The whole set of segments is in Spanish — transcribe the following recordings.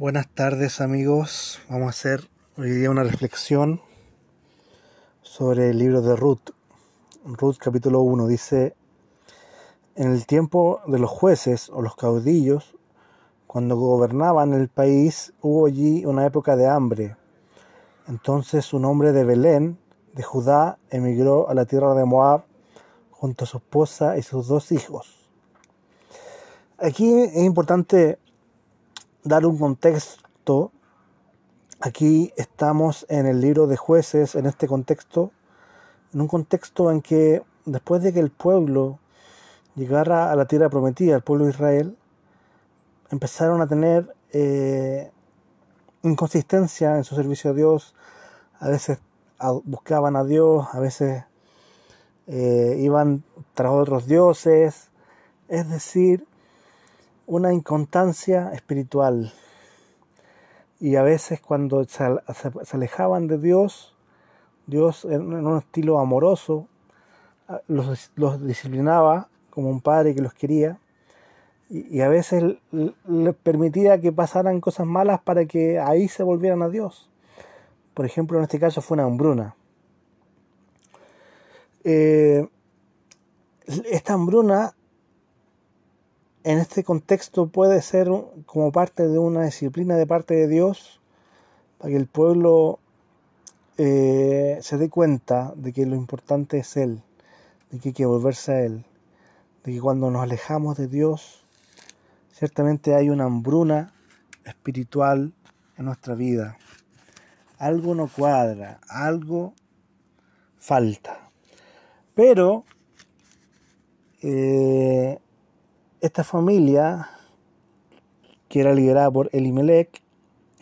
Buenas tardes amigos, vamos a hacer hoy día una reflexión sobre el libro de Ruth. Ruth capítulo 1 dice, en el tiempo de los jueces o los caudillos, cuando gobernaban el país, hubo allí una época de hambre. Entonces un hombre de Belén, de Judá, emigró a la tierra de Moab junto a su esposa y sus dos hijos. Aquí es importante dar un contexto. Aquí estamos en el libro de jueces, en este contexto, en un contexto en que después de que el pueblo llegara a la tierra prometida, el pueblo de Israel, empezaron a tener eh, inconsistencia en su servicio a Dios, a veces buscaban a Dios, a veces eh, iban tras otros dioses, es decir, una inconstancia espiritual. Y a veces cuando se, alejaban de Dios, Dios en un estilo amoroso los, disciplinaba como un padre que los quería y, a veces les permitía que pasaran cosas malas para que ahí se volvieran a Dios. Por ejemplo, en este caso fue una hambruna. Eh, esta hambruna en este contexto puede ser como parte de una disciplina de parte de Dios para que el pueblo eh, se dé cuenta de que lo importante es Él, de que hay que volverse a Él, de que cuando nos alejamos de Dios Ciertamente hay una hambruna espiritual en nuestra vida. Algo no cuadra, algo falta. Pero eh, esta familia, que era liderada por Elimelech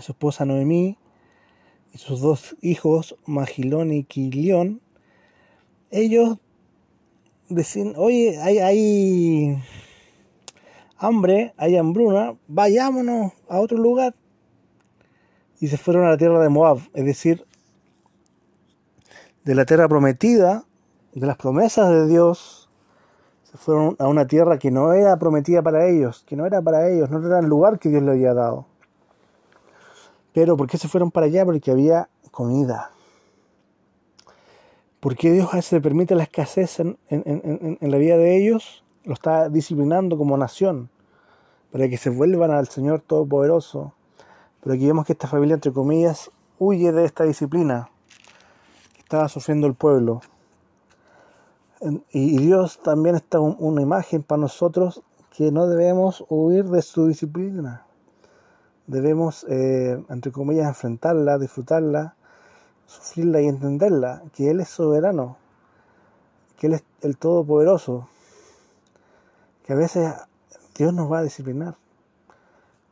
su esposa Noemí, y sus dos hijos, Magilón y Quilión, ellos decían, oye, hay, hambre, hay hambruna, vayámonos a otro lugar. Y se fueron a la tierra de Moab, es decir, de la tierra prometida, de las promesas de Dios, fueron a una tierra que no era prometida para ellos, que no era para ellos, no era el lugar que Dios le había dado. Pero ¿por qué se fueron para allá? Porque había comida. ¿Por qué Dios se le permite la escasez en, en la vida de ellos? lo está disciplinando como nación, para que se vuelvan al Señor Todopoderoso. Pero aquí vemos que esta familia, entre comillas, huye de esta disciplina que estaba sufriendo el pueblo. Y Dios también está una imagen para nosotros que no debemos huir de su disciplina. Debemos, eh, entre comillas, enfrentarla, disfrutarla, sufrirla y entenderla, que Él es soberano, que Él es el Todopoderoso, que a veces Dios nos va a disciplinar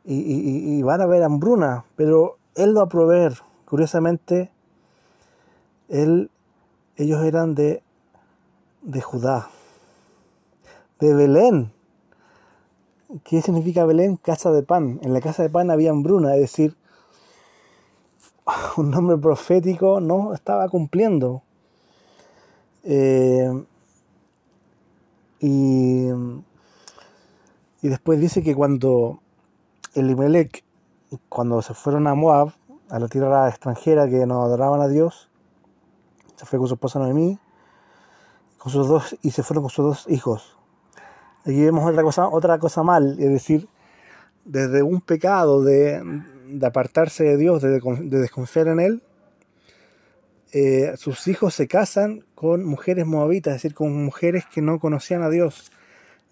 y, van a haber hambruna, pero Él lo va a proveer. Curiosamente, él, ellos eran de, de Judá, de Belén. ¿Qué significa Belén? Casa de pan. En la casa de pan había hambruna, es decir, un nombre profético no estaba cumpliendo. Eh, y y después dice que cuando Elimelech, cuando se fueron a Moab, a la tierra extranjera que no adoraban a Dios, se fue con su esposa Noemí, sus dos, y se fueron con sus dos hijos. Aquí vemos otra cosa, otra cosa mal, es decir, desde un pecado de, apartarse de Dios, de, desconfiar en Él, eh, sus hijos se casan con mujeres moabitas, es decir, con mujeres que no conocían a Dios.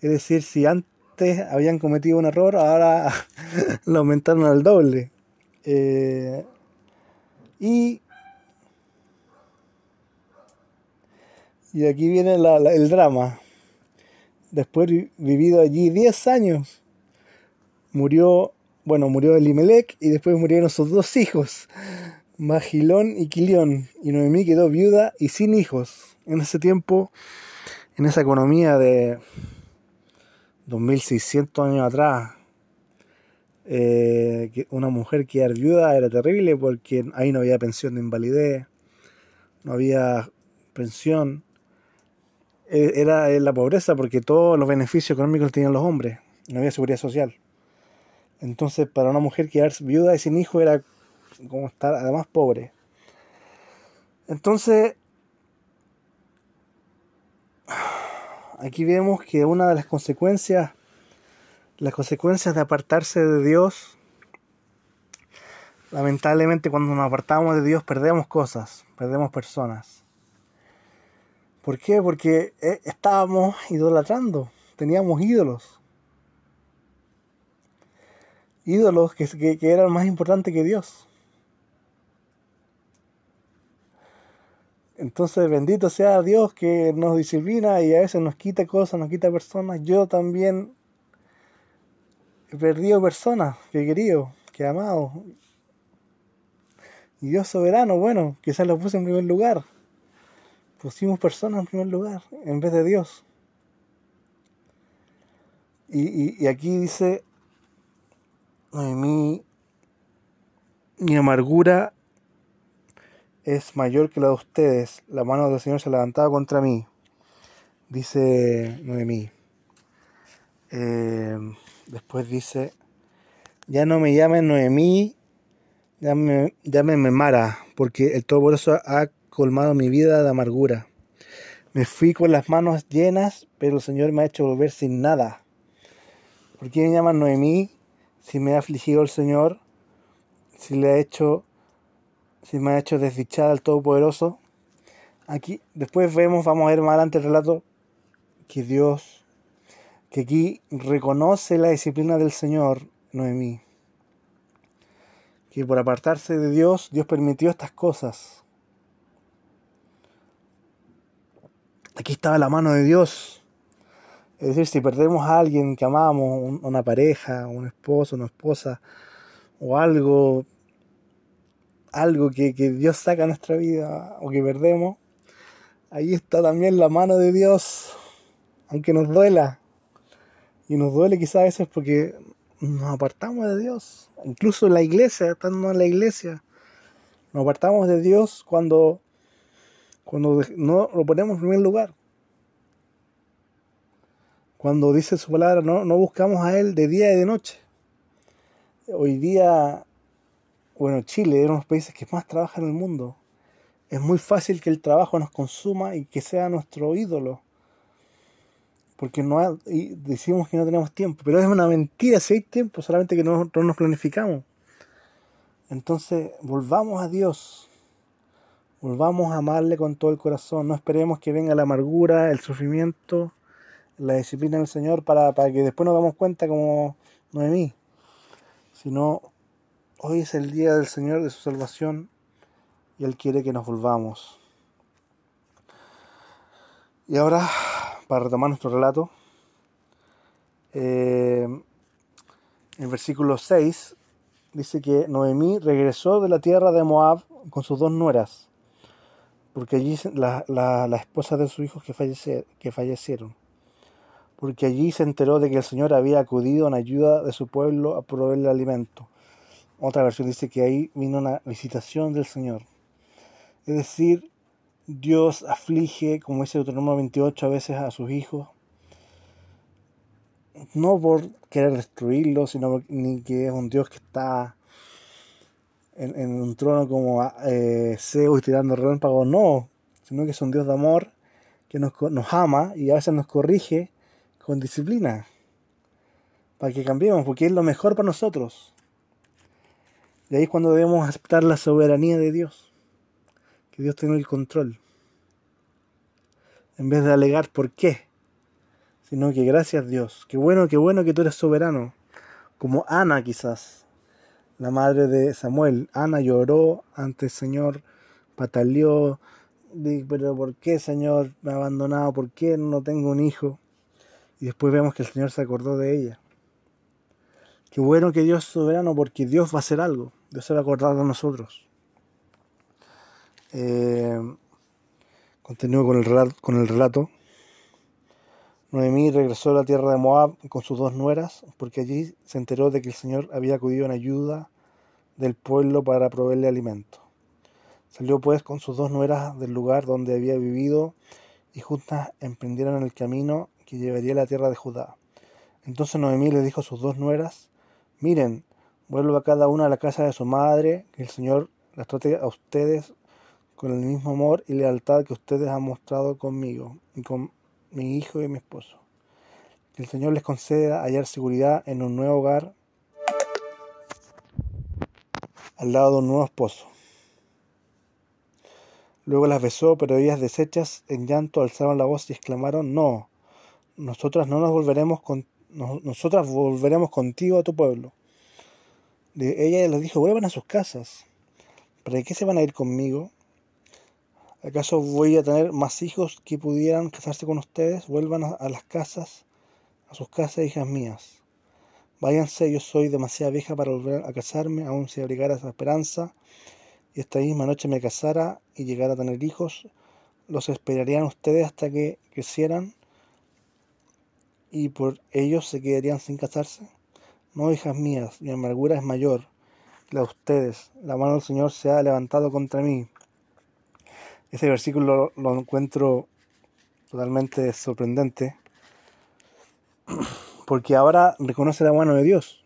Es decir, si antes habían cometido un error, ahora lo aumentaron al doble. Eh, y, y aquí viene el drama. Después vivido allí 10 años, murió, bueno, murió Elimelech y después murieron sus dos hijos, Magilón y Quilión. Y Noemí quedó viuda y sin hijos. En ese tiempo, en esa economía de 2600 años atrás, eh, una mujer que era viuda era terrible porque ahí no había pensión de invalidez, no había pensión, era la pobreza porque todos los beneficios económicos tenían los hombres, no había seguridad social. Entonces, para una mujer quedarse viuda y sin hijo era como estar además pobre. Entonces, aquí vemos que una de las consecuencias, las consecuencias de apartarse de Dios, lamentablemente cuando nos apartamos de Dios perdemos cosas, perdemos personas. ¿Por qué? Porque eh, estábamos idolatrando, teníamos ídolos. Ídolos que, que, eran más importantes que Dios. Entonces, bendito sea Dios que nos disciplina y a veces nos quita cosas, nos quita personas. Yo también he perdido personas que he querido, que he amado. Y Dios soberano, bueno, quizás lo puse en primer lugar. Pusimos personas en primer lugar en vez de Dios. Y, y, aquí dice, mi, mi amargura es mayor que la de ustedes. La mano del Señor se ha levantado contra mí. Dice Noemí. Eh, después dice, ya no me llamen Noemí, llámenme Mara, porque el Todopoderoso ha colmado mi vida de amargura. Me fui con las manos llenas, pero el Señor me ha hecho volver sin nada. ¿Por qué me llaman Noemí si me ha afligido el Señor? Si le ha hecho si me ha hecho desdichada el Todopoderoso. Aquí, después vemos, vamos a ver más adelante el relato, que Dios, que aquí reconoce la disciplina del Señor, Noemí. Que por apartarse de Dios, Dios permitió estas cosas. Aquí estaba la mano de Dios. Es decir, si perdemos a alguien que amamos, una pareja, un esposo, una esposa, o algo algo que, Dios saca a nuestra vida o que perdemos, ahí está también la mano de Dios, aunque nos duela. Y nos duele quizás a veces porque nos apartamos de Dios, incluso en la iglesia, estando en la iglesia, nos apartamos de Dios cuando, cuando no lo ponemos en primer lugar. Cuando dice su palabra, no, no buscamos a Él de día y de noche. Hoy día bueno, Chile es uno de los países que más trabaja en el mundo. Es muy fácil que el trabajo nos consuma y que sea nuestro ídolo. Porque no y decimos que no tenemos tiempo. Pero es una mentira si hay tiempo, solamente que no, no nos planificamos. Entonces, volvamos a Dios. Volvamos a amarle con todo el corazón. No esperemos que venga la amargura, el sufrimiento, la disciplina del Señor para, para que después nos damos cuenta como Noemí. Sino Hoy es el día del Señor de su salvación y Él quiere que nos volvamos. Y ahora, para retomar nuestro relato, eh, en versículo 6 dice que Noemí regresó de la tierra de Moab con sus dos nueras, porque allí la, la, esposa de sus hijos que, que fallecieron, porque allí se enteró de que el Señor había acudido en ayuda de su pueblo a proveerle alimento otra versión dice que ahí vino una visitación del Señor. Es decir, Dios aflige, como dice Deuteronomio 28, a veces a sus hijos, no por querer destruirlos, sino ni que es un Dios que está en, un trono como eh, Zeus tirando relámpagos, no, sino que es un Dios de amor que nos, nos ama y a veces nos corrige con disciplina. Para que cambiemos, porque es lo mejor para nosotros. Y ahí es cuando debemos aceptar la soberanía de Dios, que Dios tiene el control. En vez de alegar por qué, sino que gracias Dios, qué bueno, qué bueno que tú eres soberano, como Ana quizás, la madre de Samuel. Ana lloró ante el Señor, pataleó, pero ¿por qué Señor me ha abandonado? ¿Por qué no tengo un hijo? Y después vemos que el Señor se acordó de ella. Qué bueno que Dios es soberano porque Dios va a hacer algo. Dios se va a acordar de nosotros. Eh, continúo con el, con el relato. Noemí regresó a la tierra de Moab con sus dos nueras, porque allí se enteró de que el Señor había acudido en ayuda del pueblo para proveerle alimento. Salió pues con sus dos nueras del lugar donde había vivido y juntas emprendieron el camino que llevaría a la tierra de Judá. Entonces Noemí le dijo a sus dos nueras, Miren, vuelva cada uno a la casa de su madre, que el Señor las trate a ustedes con el mismo amor y lealtad que ustedes han mostrado conmigo y con mi hijo y mi esposo. Que el Señor les conceda hallar seguridad en un nuevo hogar al lado de un nuevo esposo. Luego las besó, pero ellas deshechas en llanto alzaron la voz y exclamaron, no, nosotras no nos volveremos con, nosotras volveremos contigo a tu pueblo. ella les dijo, vuelvan a sus casas. ¿Para qué se van a ir conmigo? ¿Acaso voy a tener más hijos que pudieran casarse con ustedes? Vuelvan a, las casas, a sus casas, hijas mías. Váyanse, yo soy demasiado vieja para volver a casarme, aun si abrigara esa esperanza y esta misma noche me casara y llegara a tener hijos, los esperarían ustedes hasta que crecieran y por ellos se quedarían sin casarse. No, hijas mías, mi amargura es mayor que la de ustedes. La mano del Señor se ha levantado contra mí. Ese versículo lo, encuentro totalmente sorprendente porque ahora reconoce la mano de Dios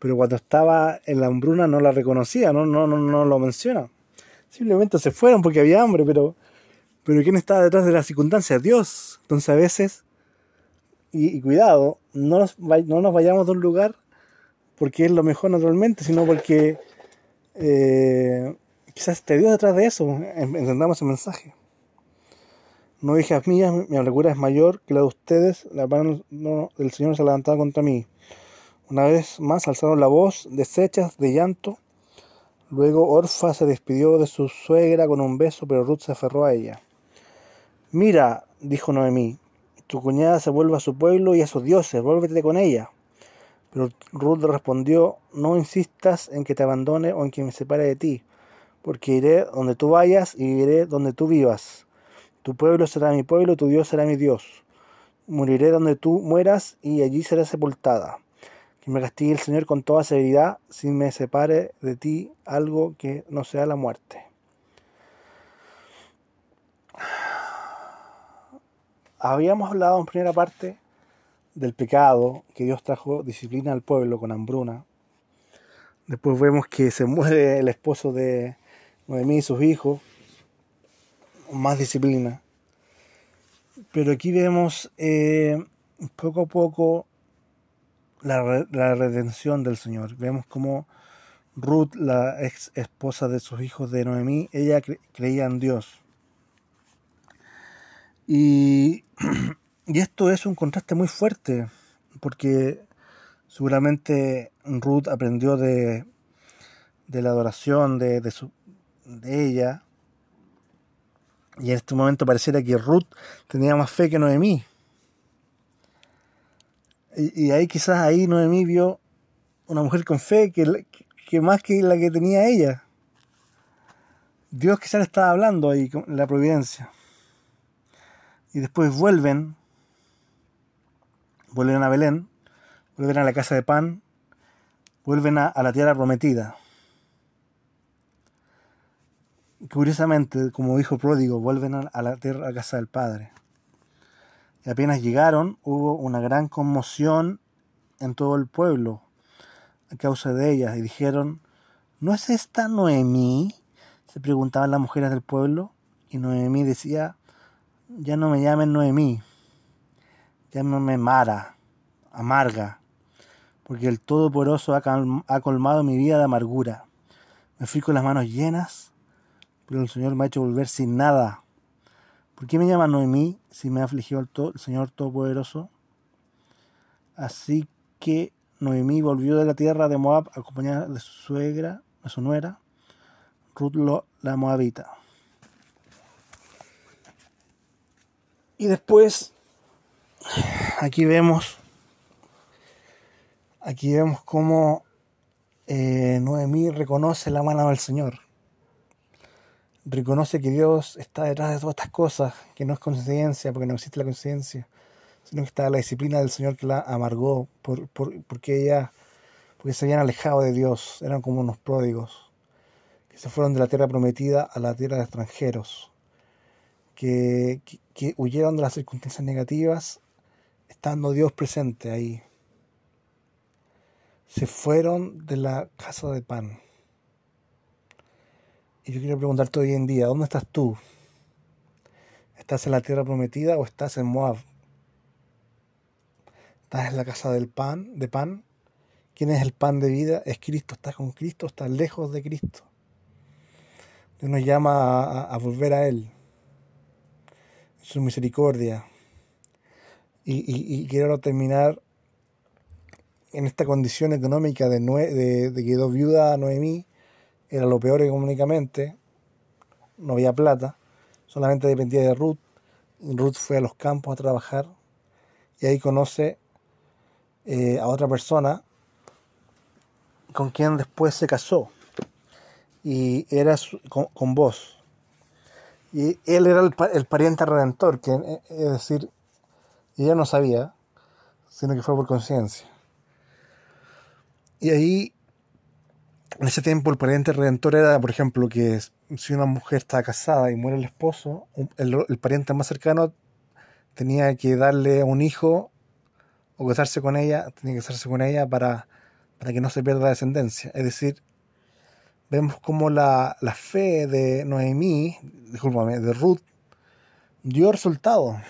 pero cuando estaba en la hambruna no la reconocía, no, no, no, no lo menciona. Simplemente se fueron porque había hambre, pero, pero ¿quién estaba detrás de las circunstancias? Dios. Entonces a veces, y, cuidado, no nos, no nos vayamos de un lugar porque es lo mejor naturalmente, sino porque eh, quizás esté Dios detrás de eso. Entendamos el mensaje. No hijas mías, mi amargura es mayor que la de ustedes, la mano del Señor se ha levantado contra mí. Una vez más alzaron la voz, deshechas de llanto. Luego Orfa se despidió de su suegra con un beso, pero Ruth se aferró a ella. Mira, dijo Noemí, tu cuñada se vuelve a su pueblo y a sus dioses, vuélvete con ella. Pero Ruth respondió, no insistas en que te abandone o en que me separe de ti, porque iré donde tú vayas y viviré donde tú vivas. Tu pueblo será mi pueblo, tu Dios será mi Dios. Moriré donde tú mueras y allí seré sepultada que me castigue el Señor con toda severidad si me separe de ti algo que no sea la muerte. Habíamos hablado en primera parte del pecado, que Dios trajo disciplina al pueblo con hambruna. Después vemos que se muere el esposo de Noemí y sus hijos, más disciplina. Pero aquí vemos eh, poco a poco la, redención del Señor. Vemos como Ruth, la ex esposa de sus hijos de Noemí, ella creía en Dios. Y, y, esto es un contraste muy fuerte, porque seguramente Ruth aprendió de, de la adoración de, de, su, de ella, y en este momento pareciera que Ruth tenía más fe que Noemí. Y, ahí quizás ahí Noemí vio una mujer con fe que, que, más que la que tenía ella. Dios quizás le estaba hablando ahí con la providencia. Y después vuelven, vuelven a Belén, vuelven a la casa de pan, vuelven a, la tierra prometida. Curiosamente, como dijo pródigo, vuelven a, la tierra, a casa del Padre. Y apenas llegaron, hubo una gran conmoción en todo el pueblo a causa de ellas. Y dijeron, ¿no es esta Noemí? Se preguntaban las mujeres del pueblo. Y Noemí decía, ya no me llamen Noemí, llámame Mara, amarga, porque el Todopoderoso ha colmado mi vida de amargura. Me fui con las manos llenas, pero el Señor me ha hecho volver sin nada. ¿Por qué me llama Noemí si me ha afligido el, el Señor Todopoderoso? Así que Noemí volvió de la tierra de Moab acompañada de su suegra, de su nuera, Ruth la Moabita. Y después, aquí vemos, aquí vemos cómo eh, Noemí reconoce la mano del Señor reconoce que Dios está detrás de todas estas cosas, que no es conciencia, porque no existe la conciencia, sino que está la disciplina del Señor que la amargó, por, porque ella, porque se habían alejado de Dios, eran como unos pródigos, que se fueron de la tierra prometida a la tierra de extranjeros, que, que huyeron de las circunstancias negativas, estando Dios presente ahí. se fueron de la casa de pan. Y yo quiero preguntarte hoy en día, ¿dónde estás tú? ¿Estás en la tierra prometida o estás en Moab? ¿Estás en la casa del pan, de pan? ¿Quién es el pan de vida? Es Cristo. ¿Estás con Cristo? ¿Estás lejos de Cristo? Dios nos llama a, volver a Él, su misericordia. Y, quiero terminar en esta condición económica de, de, de que dos viuda Noemí, era lo peor económicamente, no había plata, solamente dependía de Ruth. Ruth fue a los campos a trabajar y ahí conoce eh, a otra persona con quien después se casó y era con, vos. Y él era el, el, pariente redentor, que eh, es decir, ella no sabía, sino que fue por conciencia. Y ahí, en ese tiempo, el pariente redentor era, por ejemplo, que si una mujer está casada y muere el esposo, el, pariente más cercano tenía que darle un hijo o casarse con ella, tenía que casarse con ella para, para que no se pierda la descendencia. Es decir, vemos como la, la fe de Noemí, discúlpame, de Ruth, dio resultado.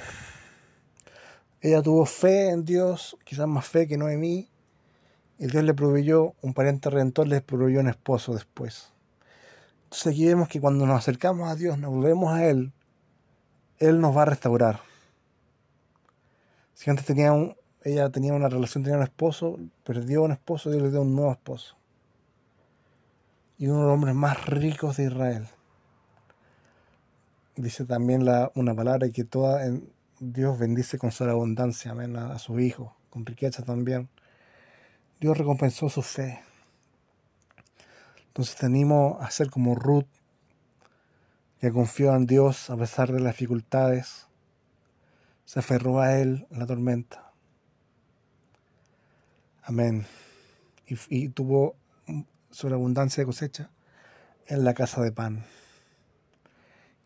Ella tuvo fe en Dios, quizás más fe que Noemí, y Dios le proveyó, un pariente redentor le proveyó un esposo después. Entonces aquí vemos que cuando nos acercamos a Dios, nos volvemos a Él, Él nos va a restaurar. Si antes tenía un, ella tenía una relación, tenía un esposo, perdió un esposo, Dios le dio un nuevo esposo. Y uno de los hombres más ricos de Israel. Dice también la, una palabra que toda Dios bendice con su abundancia, amén, a, a su hijo, con riqueza también. Dios recompensó su fe. Entonces tenemos a ser como Ruth, que confió en Dios a pesar de las dificultades, se aferró a Él en la tormenta. Amén. Y, tuvo sobreabundancia de cosecha en la casa de pan.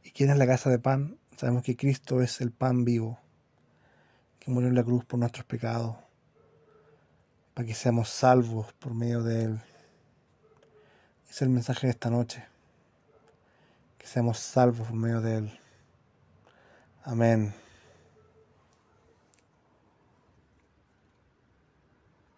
¿Y quién es la casa de pan? Sabemos que Cristo es el pan vivo, que murió en la cruz por nuestros pecados, para que seamos salvos por medio de Él es el mensaje de esta noche. Que seamos salvos por medio de Él. Amén.